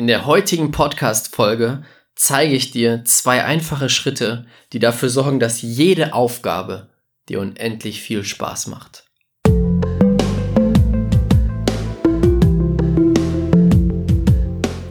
In der heutigen Podcast-Folge zeige ich dir zwei einfache Schritte, die dafür sorgen, dass jede Aufgabe dir unendlich viel Spaß macht.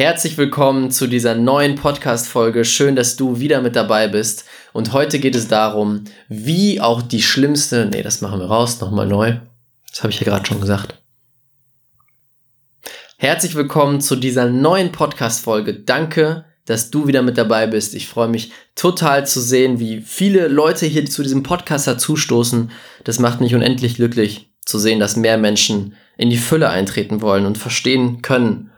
Herzlich willkommen zu dieser neuen Podcast-Folge. Schön, dass du wieder mit dabei bist. Und heute geht es darum, wie auch die schlimmste, nee, das machen wir raus, nochmal neu. Das habe ich ja gerade schon gesagt. Herzlich willkommen zu dieser neuen Podcast-Folge. Danke, dass du wieder mit dabei bist. Ich freue mich total zu sehen, wie viele Leute hier zu diesem Podcast dazustoßen. Das macht mich unendlich glücklich zu sehen, dass mehr Menschen in die Fülle eintreten wollen und verstehen können,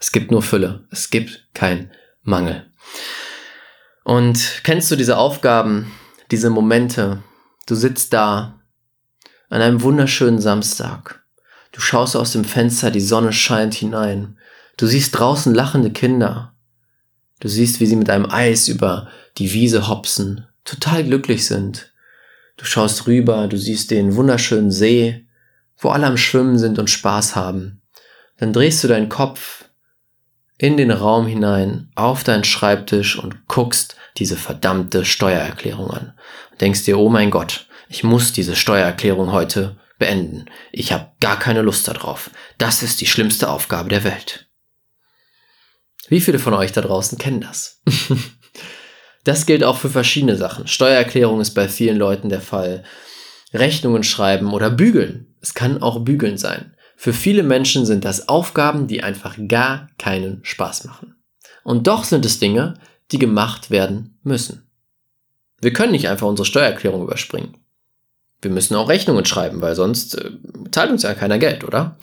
es gibt nur Fülle. Es gibt kein Mangel. Und kennst du diese Aufgaben, diese Momente? Du sitzt da an einem wunderschönen Samstag. Du schaust aus dem Fenster, die Sonne scheint hinein. Du siehst draußen lachende Kinder. Du siehst, wie sie mit einem Eis über die Wiese hopsen, total glücklich sind. Du schaust rüber, du siehst den wunderschönen See, wo alle am Schwimmen sind und Spaß haben. Dann drehst du deinen Kopf in den Raum hinein, auf deinen Schreibtisch und guckst diese verdammte Steuererklärung an. Und denkst dir, oh mein Gott, ich muss diese Steuererklärung heute beenden. Ich habe gar keine Lust darauf. Das ist die schlimmste Aufgabe der Welt. Wie viele von euch da draußen kennen das? das gilt auch für verschiedene Sachen. Steuererklärung ist bei vielen Leuten der Fall. Rechnungen schreiben oder bügeln. Es kann auch bügeln sein. Für viele Menschen sind das Aufgaben, die einfach gar keinen Spaß machen. Und doch sind es Dinge, die gemacht werden müssen. Wir können nicht einfach unsere Steuererklärung überspringen. Wir müssen auch Rechnungen schreiben, weil sonst äh, zahlt uns ja keiner Geld, oder?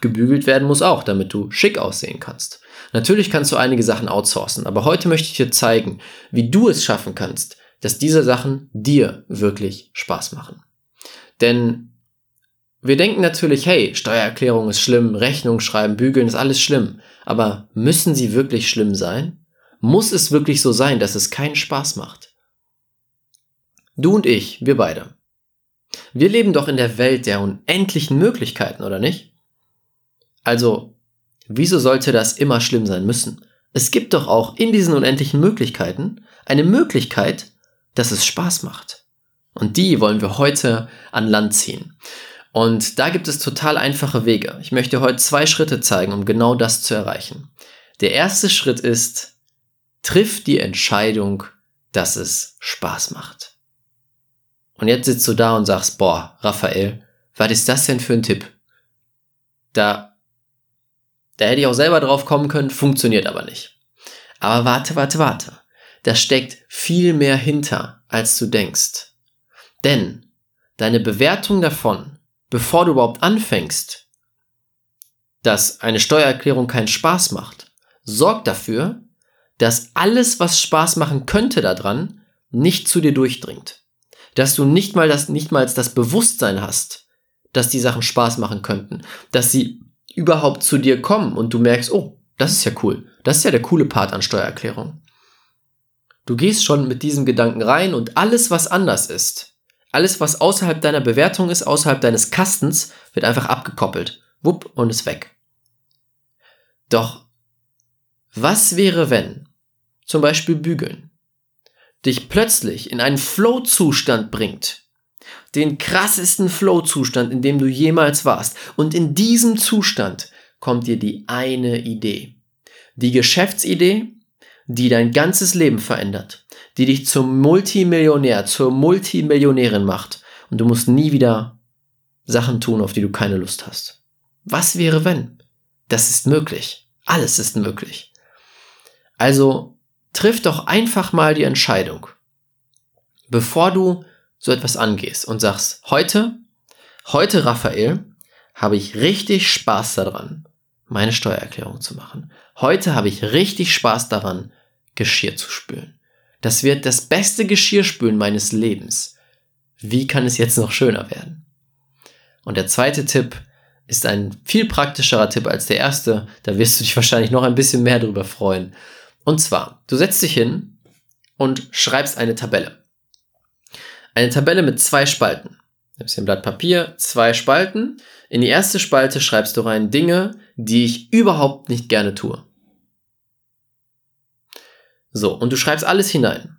Gebügelt werden muss auch, damit du schick aussehen kannst. Natürlich kannst du einige Sachen outsourcen, aber heute möchte ich dir zeigen, wie du es schaffen kannst, dass diese Sachen dir wirklich Spaß machen. Denn wir denken natürlich, hey, Steuererklärung ist schlimm, Rechnung schreiben, bügeln ist alles schlimm. Aber müssen sie wirklich schlimm sein? Muss es wirklich so sein, dass es keinen Spaß macht? Du und ich, wir beide. Wir leben doch in der Welt der unendlichen Möglichkeiten, oder nicht? Also, wieso sollte das immer schlimm sein müssen? Es gibt doch auch in diesen unendlichen Möglichkeiten eine Möglichkeit, dass es Spaß macht. Und die wollen wir heute an Land ziehen. Und da gibt es total einfache Wege. Ich möchte heute zwei Schritte zeigen, um genau das zu erreichen. Der erste Schritt ist, triff die Entscheidung, dass es Spaß macht. Und jetzt sitzt du da und sagst, boah, Raphael, was ist das denn für ein Tipp? Da, da hätte ich auch selber drauf kommen können, funktioniert aber nicht. Aber warte, warte, warte. Da steckt viel mehr hinter, als du denkst. Denn deine Bewertung davon, bevor du überhaupt anfängst, dass eine Steuererklärung keinen Spaß macht, sorg dafür, dass alles, was Spaß machen könnte daran, nicht zu dir durchdringt. Dass du nicht mal das, nicht mal das Bewusstsein hast, dass die Sachen Spaß machen könnten, dass sie überhaupt zu dir kommen und du merkst, oh, das ist ja cool. Das ist ja der coole Part an Steuererklärung. Du gehst schon mit diesem Gedanken rein und alles, was anders ist, alles, was außerhalb deiner Bewertung ist, außerhalb deines Kastens, wird einfach abgekoppelt. Wupp und ist weg. Doch, was wäre, wenn, zum Beispiel bügeln, dich plötzlich in einen Flow-Zustand bringt, den krassesten Flow-Zustand, in dem du jemals warst, und in diesem Zustand kommt dir die eine Idee. Die Geschäftsidee, die dein ganzes Leben verändert, die dich zum Multimillionär, zur Multimillionärin macht und du musst nie wieder Sachen tun, auf die du keine Lust hast. Was wäre wenn? Das ist möglich. Alles ist möglich. Also triff doch einfach mal die Entscheidung, bevor du so etwas angehst und sagst, heute, heute Raphael, habe ich richtig Spaß daran, meine Steuererklärung zu machen. Heute habe ich richtig Spaß daran, Geschirr zu spülen. Das wird das beste Geschirrspülen meines Lebens. Wie kann es jetzt noch schöner werden? Und der zweite Tipp ist ein viel praktischerer Tipp als der erste. Da wirst du dich wahrscheinlich noch ein bisschen mehr darüber freuen. Und zwar, du setzt dich hin und schreibst eine Tabelle. Eine Tabelle mit zwei Spalten. Du hier ein Blatt Papier, zwei Spalten. In die erste Spalte schreibst du rein Dinge, die ich überhaupt nicht gerne tue. So, und du schreibst alles hinein.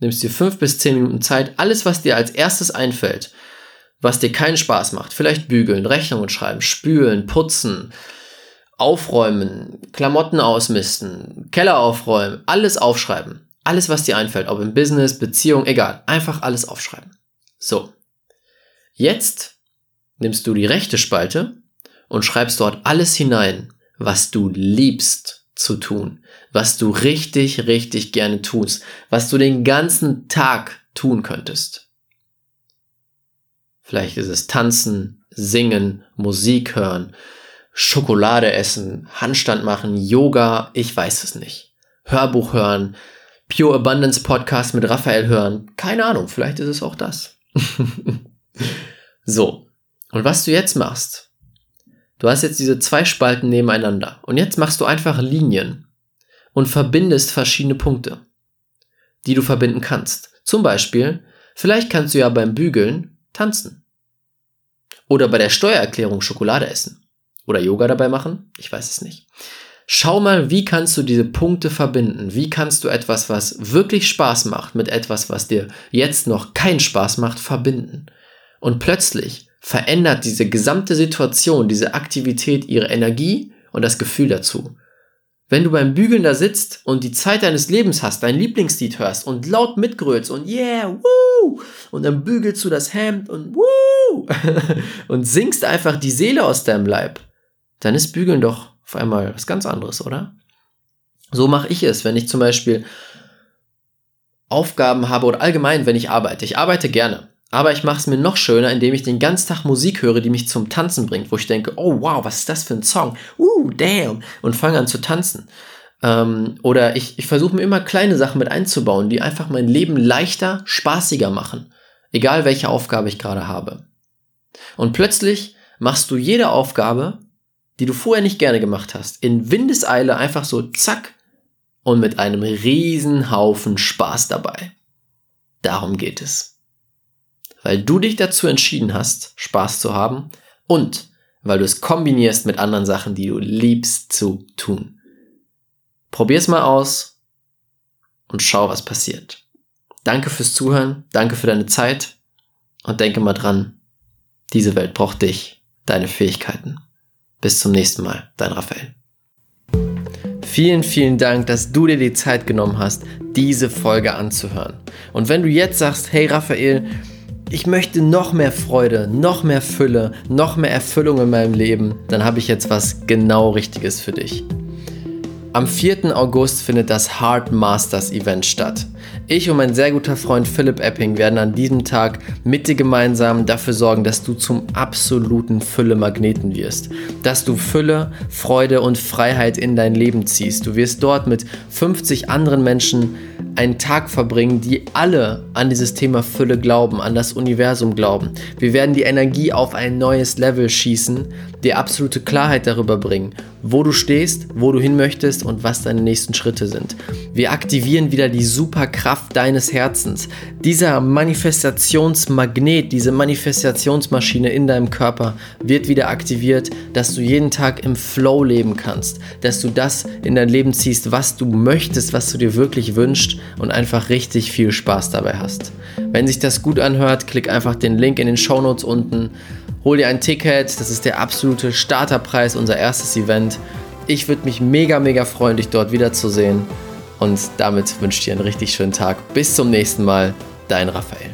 Nimmst dir fünf bis zehn Minuten Zeit, alles, was dir als erstes einfällt, was dir keinen Spaß macht. Vielleicht bügeln, Rechnungen schreiben, spülen, putzen, aufräumen, Klamotten ausmisten, Keller aufräumen, alles aufschreiben. Alles, was dir einfällt, ob im Business, Beziehung, egal. Einfach alles aufschreiben. So. Jetzt nimmst du die rechte Spalte und schreibst dort alles hinein, was du liebst zu tun, was du richtig, richtig gerne tust, was du den ganzen Tag tun könntest. Vielleicht ist es tanzen, singen, Musik hören, Schokolade essen, Handstand machen, Yoga, ich weiß es nicht. Hörbuch hören, Pure Abundance Podcast mit Raphael hören. Keine Ahnung, vielleicht ist es auch das. so. Und was du jetzt machst, du hast jetzt diese zwei Spalten nebeneinander und jetzt machst du einfach Linien und verbindest verschiedene Punkte, die du verbinden kannst. Zum Beispiel, vielleicht kannst du ja beim Bügeln tanzen. Oder bei der Steuererklärung Schokolade essen. Oder Yoga dabei machen. Ich weiß es nicht. Schau mal, wie kannst du diese Punkte verbinden? Wie kannst du etwas, was wirklich Spaß macht, mit etwas, was dir jetzt noch keinen Spaß macht, verbinden? Und plötzlich verändert diese gesamte Situation, diese Aktivität ihre Energie und das Gefühl dazu. Wenn du beim Bügeln da sitzt und die Zeit deines Lebens hast, dein Lieblingslied hörst und laut mitgrölst und yeah, woo, und dann bügelst du das Hemd und woo, und singst einfach die Seele aus deinem Leib, dann ist Bügeln doch auf einmal was ganz anderes, oder? So mache ich es, wenn ich zum Beispiel Aufgaben habe oder allgemein, wenn ich arbeite. Ich arbeite gerne. Aber ich mache es mir noch schöner, indem ich den ganzen Tag Musik höre, die mich zum Tanzen bringt, wo ich denke, oh wow, was ist das für ein Song? Uh, damn. Und fange an zu tanzen. Ähm, oder ich, ich versuche mir immer kleine Sachen mit einzubauen, die einfach mein Leben leichter, spaßiger machen. Egal welche Aufgabe ich gerade habe. Und plötzlich machst du jede Aufgabe die du vorher nicht gerne gemacht hast, in Windeseile einfach so zack und mit einem riesen Haufen Spaß dabei. Darum geht es. Weil du dich dazu entschieden hast, Spaß zu haben und weil du es kombinierst mit anderen Sachen, die du liebst zu tun. Probier's mal aus und schau, was passiert. Danke fürs Zuhören, danke für deine Zeit und denke mal dran, diese Welt braucht dich, deine Fähigkeiten. Bis zum nächsten Mal, dein Raphael. Vielen, vielen Dank, dass du dir die Zeit genommen hast, diese Folge anzuhören. Und wenn du jetzt sagst, hey Raphael, ich möchte noch mehr Freude, noch mehr Fülle, noch mehr Erfüllung in meinem Leben, dann habe ich jetzt was genau Richtiges für dich. Am 4. August findet das Heart Masters Event statt. Ich und mein sehr guter Freund Philipp Epping werden an diesem Tag mit dir gemeinsam dafür sorgen, dass du zum absoluten Fülle-Magneten wirst. Dass du Fülle, Freude und Freiheit in dein Leben ziehst. Du wirst dort mit 50 anderen Menschen einen Tag verbringen, die alle an dieses Thema Fülle glauben, an das Universum glauben. Wir werden die Energie auf ein neues Level schießen, dir absolute Klarheit darüber bringen, wo du stehst, wo du hin möchtest und was deine nächsten Schritte sind. Wir aktivieren wieder die Superkraft deines Herzens. Dieser Manifestationsmagnet, diese Manifestationsmaschine in deinem Körper wird wieder aktiviert, dass du jeden Tag im Flow leben kannst, dass du das in dein Leben ziehst, was du möchtest, was du dir wirklich wünschst und einfach richtig viel Spaß dabei hast. Wenn sich das gut anhört, klick einfach den Link in den Show Notes unten. Hol dir ein Ticket, das ist der absolute Starterpreis, unser erstes Event. Ich würde mich mega, mega freuen, dich dort wiederzusehen. Und damit wünsche ich dir einen richtig schönen Tag. Bis zum nächsten Mal, dein Raphael.